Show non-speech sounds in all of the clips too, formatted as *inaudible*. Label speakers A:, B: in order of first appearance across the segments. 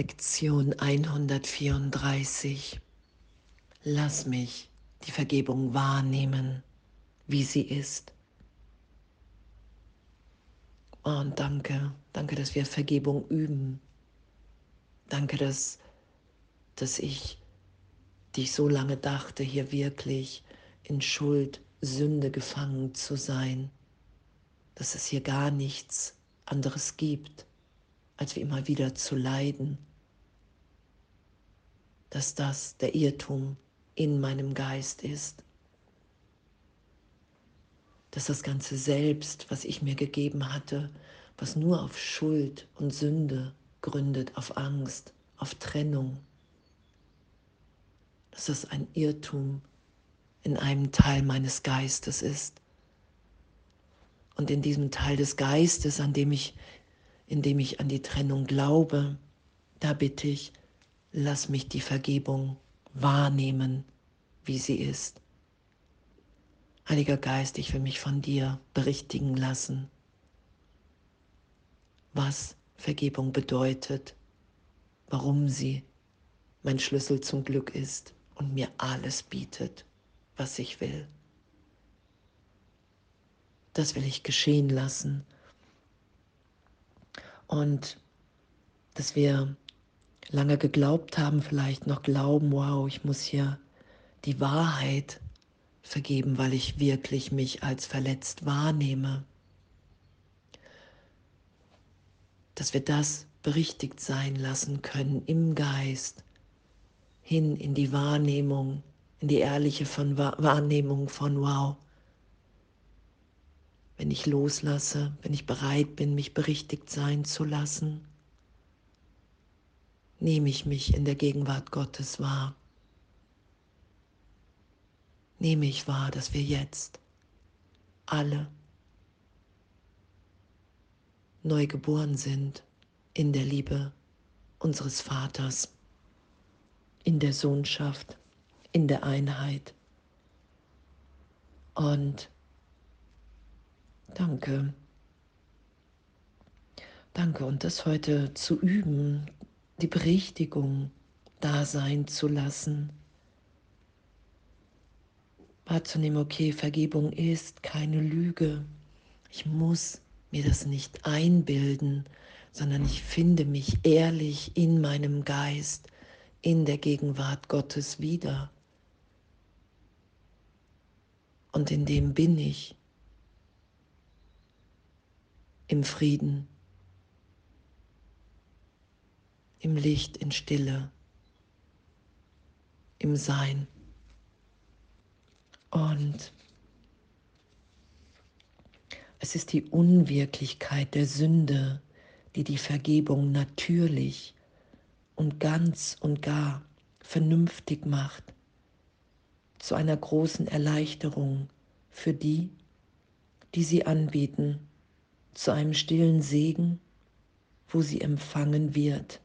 A: Lektion 134. Lass mich die Vergebung wahrnehmen, wie sie ist. Und danke, danke, dass wir Vergebung üben. Danke, dass, dass ich, die ich so lange dachte, hier wirklich in Schuld, Sünde gefangen zu sein, dass es hier gar nichts anderes gibt, als wie immer wieder zu leiden, dass das der Irrtum in meinem Geist ist, dass das ganze Selbst, was ich mir gegeben hatte, was nur auf Schuld und Sünde gründet, auf Angst, auf Trennung, dass das ein Irrtum in einem Teil meines Geistes ist. Und in diesem Teil des Geistes, an dem ich, in dem ich an die Trennung glaube, da bitte ich, lass mich die Vergebung wahrnehmen, wie sie ist. Heiliger Geist, ich will mich von dir berichtigen lassen, was Vergebung bedeutet, warum sie mein Schlüssel zum Glück ist und mir alles bietet, was ich will. Das will ich geschehen lassen. Und dass wir lange geglaubt haben, vielleicht noch glauben, wow, ich muss hier die Wahrheit vergeben, weil ich wirklich mich als verletzt wahrnehme. Dass wir das berichtigt sein lassen können im Geist, hin in die Wahrnehmung, in die ehrliche von Wahrnehmung von wow. Wenn ich loslasse, wenn ich bereit bin, mich berichtigt sein zu lassen, nehme ich mich in der Gegenwart Gottes wahr. Nehme ich wahr, dass wir jetzt alle neu geboren sind in der Liebe unseres Vaters, in der Sohnschaft, in der Einheit. Und danke. Danke und das heute zu üben, die Berichtigung da sein zu lassen. Wahrzunehmen, okay, Vergebung ist keine Lüge. Ich muss mir das nicht einbilden, sondern ich finde mich ehrlich in meinem Geist, in der Gegenwart Gottes wieder. Und in dem bin ich im Frieden im Licht, in Stille, im Sein. Und es ist die Unwirklichkeit der Sünde, die die Vergebung natürlich und ganz und gar vernünftig macht, zu einer großen Erleichterung für die, die sie anbieten, zu einem stillen Segen, wo sie empfangen wird.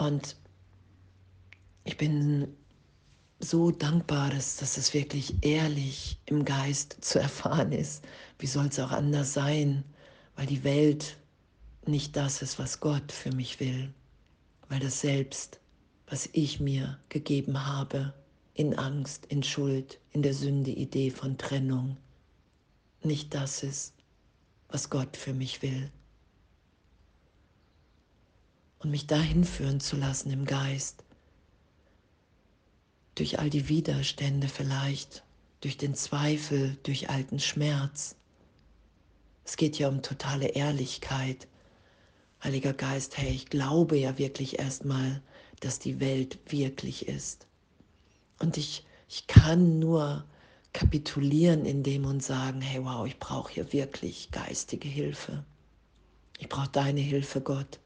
A: Und ich bin so dankbar, dass, dass es wirklich ehrlich im Geist zu erfahren ist. Wie soll es auch anders sein? Weil die Welt nicht das ist, was Gott für mich will. Weil das Selbst, was ich mir gegeben habe, in Angst, in Schuld, in der Sünde, Idee von Trennung, nicht das ist, was Gott für mich will und mich dahin führen zu lassen im Geist. Durch all die Widerstände vielleicht, durch den Zweifel, durch alten Schmerz. Es geht ja um totale Ehrlichkeit. Heiliger Geist, hey, ich glaube ja wirklich erstmal, dass die Welt wirklich ist. Und ich, ich kann nur kapitulieren in dem und sagen, hey, wow, ich brauche hier wirklich geistige Hilfe. Ich brauche deine Hilfe, Gott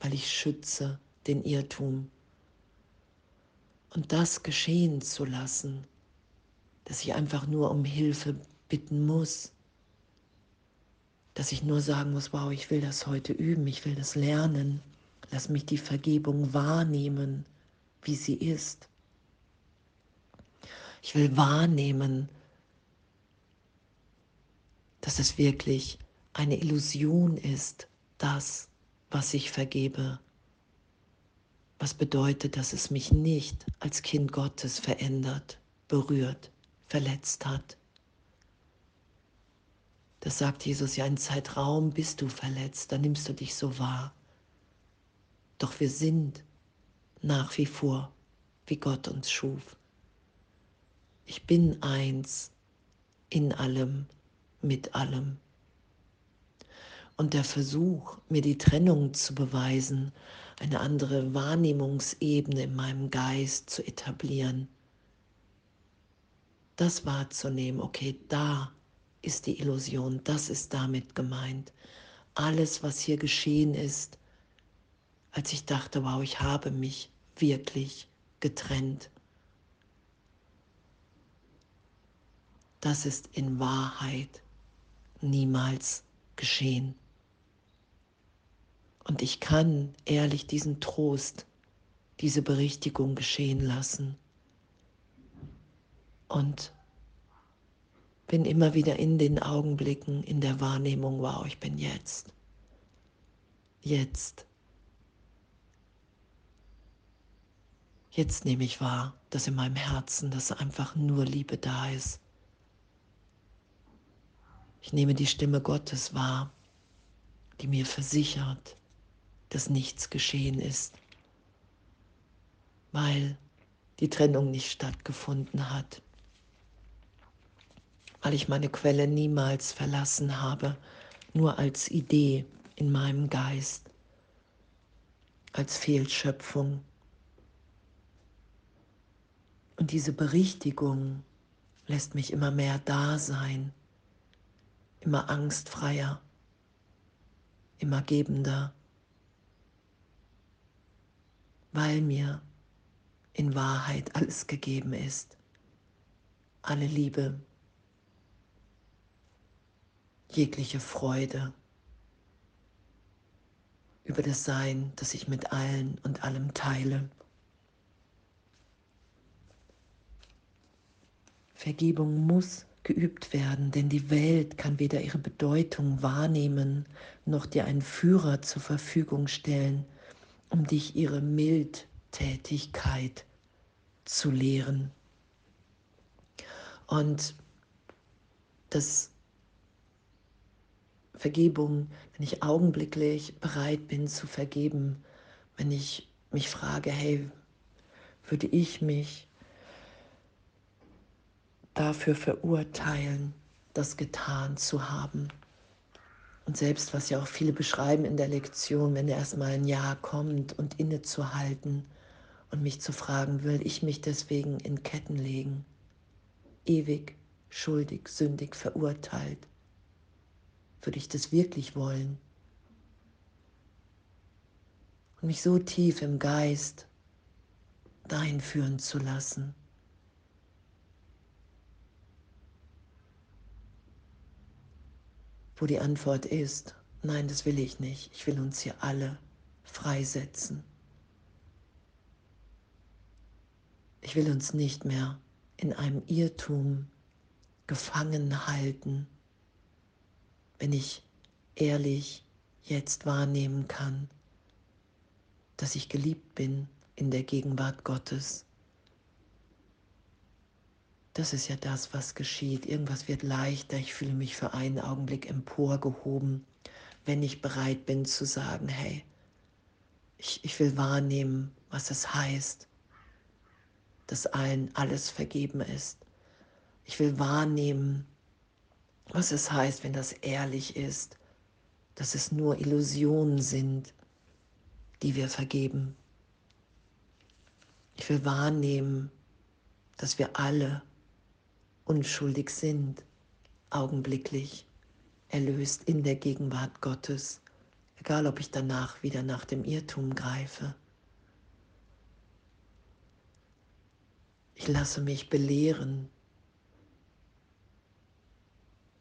A: weil ich schütze den Irrtum. Und das geschehen zu lassen, dass ich einfach nur um Hilfe bitten muss, dass ich nur sagen muss, wow, ich will das heute üben, ich will das lernen, lass mich die Vergebung wahrnehmen, wie sie ist. Ich will wahrnehmen, dass es wirklich eine Illusion ist, das, was ich vergebe. Was bedeutet, dass es mich nicht als Kind Gottes verändert, berührt, verletzt hat. Das sagt Jesus ja, in Zeitraum bist du verletzt, dann nimmst du dich so wahr. Doch wir sind nach wie vor, wie Gott uns schuf. Ich bin eins in allem, mit allem. Und der Versuch, mir die Trennung zu beweisen, eine andere Wahrnehmungsebene in meinem Geist zu etablieren, das wahrzunehmen, okay, da ist die Illusion, das ist damit gemeint. Alles, was hier geschehen ist, als ich dachte, wow, ich habe mich wirklich getrennt. Das ist in Wahrheit niemals geschehen. Und ich kann ehrlich diesen Trost, diese Berichtigung geschehen lassen. Und bin immer wieder in den Augenblicken, in der Wahrnehmung, wow, ich bin jetzt. Jetzt. Jetzt nehme ich wahr, dass in meinem Herzen, dass einfach nur Liebe da ist. Ich nehme die Stimme Gottes wahr, die mir versichert, dass nichts geschehen ist, weil die Trennung nicht stattgefunden hat weil ich meine Quelle niemals verlassen habe, nur als Idee in meinem Geist, als Fehlschöpfung. Und diese Berichtigung lässt mich immer mehr da sein, immer angstfreier, immer gebender, weil mir in Wahrheit alles gegeben ist, alle Liebe, jegliche Freude über das Sein, das ich mit allen und allem teile. Vergebung muss geübt werden, denn die Welt kann weder ihre Bedeutung wahrnehmen, noch dir einen Führer zur Verfügung stellen, um dich ihre Mildtätigkeit zu lehren. Und das Vergebung, wenn ich augenblicklich bereit bin zu vergeben, wenn ich mich frage, hey, würde ich mich dafür verurteilen, das getan zu haben? Und selbst was ja auch viele beschreiben in der Lektion, wenn erstmal ein Ja kommt und innezuhalten und mich zu fragen, will ich mich deswegen in Ketten legen, ewig schuldig, sündig, verurteilt? Würde ich das wirklich wollen? Und mich so tief im Geist dahin führen zu lassen. Wo die Antwort ist, nein, das will ich nicht. Ich will uns hier alle freisetzen. Ich will uns nicht mehr in einem Irrtum gefangen halten wenn ich ehrlich jetzt wahrnehmen kann, dass ich geliebt bin in der Gegenwart Gottes. Das ist ja das, was geschieht. Irgendwas wird leichter. Ich fühle mich für einen Augenblick emporgehoben, wenn ich bereit bin zu sagen, hey, ich, ich will wahrnehmen, was es heißt, dass allen alles vergeben ist. Ich will wahrnehmen, was es heißt, wenn das ehrlich ist, dass es nur Illusionen sind, die wir vergeben. Ich will wahrnehmen, dass wir alle unschuldig sind, augenblicklich erlöst in der Gegenwart Gottes, egal ob ich danach wieder nach dem Irrtum greife. Ich lasse mich belehren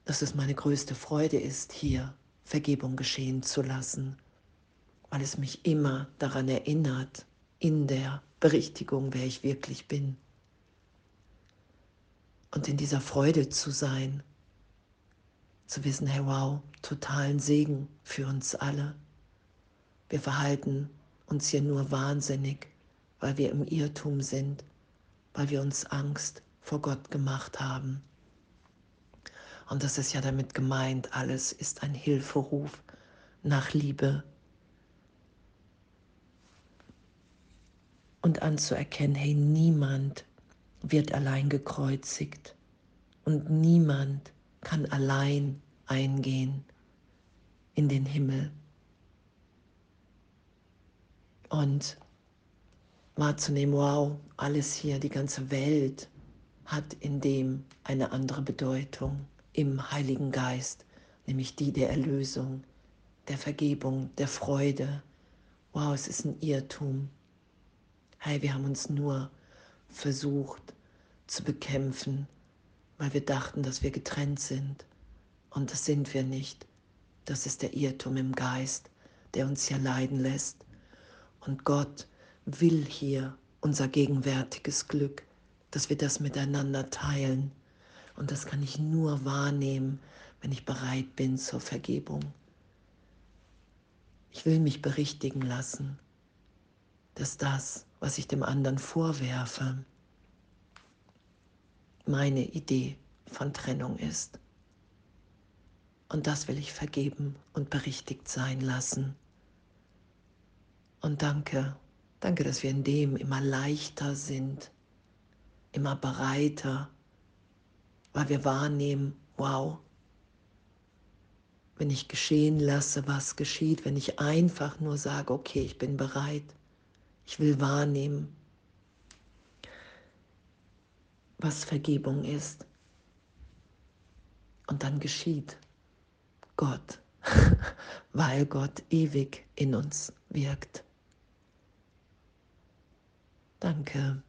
A: dass es meine größte Freude ist, hier Vergebung geschehen zu lassen, weil es mich immer daran erinnert, in der Berichtigung, wer ich wirklich bin. Und in dieser Freude zu sein, zu wissen, hey wow, totalen Segen für uns alle. Wir verhalten uns hier nur wahnsinnig, weil wir im Irrtum sind, weil wir uns Angst vor Gott gemacht haben. Und das ist ja damit gemeint, alles ist ein Hilferuf nach Liebe. Und anzuerkennen, hey, niemand wird allein gekreuzigt und niemand kann allein eingehen in den Himmel. Und wahrzunehmen, wow, alles hier, die ganze Welt hat in dem eine andere Bedeutung im Heiligen Geist, nämlich die der Erlösung, der Vergebung, der Freude. Wow, es ist ein Irrtum. Hey, wir haben uns nur versucht zu bekämpfen, weil wir dachten, dass wir getrennt sind. Und das sind wir nicht. Das ist der Irrtum im Geist, der uns hier leiden lässt. Und Gott will hier unser gegenwärtiges Glück, dass wir das miteinander teilen. Und das kann ich nur wahrnehmen, wenn ich bereit bin zur Vergebung. Ich will mich berichtigen lassen, dass das, was ich dem anderen vorwerfe, meine Idee von Trennung ist. Und das will ich vergeben und berichtigt sein lassen. Und danke, danke, dass wir in dem immer leichter sind, immer breiter, weil wir wahrnehmen, wow, wenn ich geschehen lasse, was geschieht, wenn ich einfach nur sage, okay, ich bin bereit, ich will wahrnehmen, was Vergebung ist. Und dann geschieht Gott, *laughs* weil Gott ewig in uns wirkt. Danke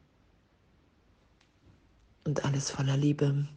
A: und alles voller Liebe.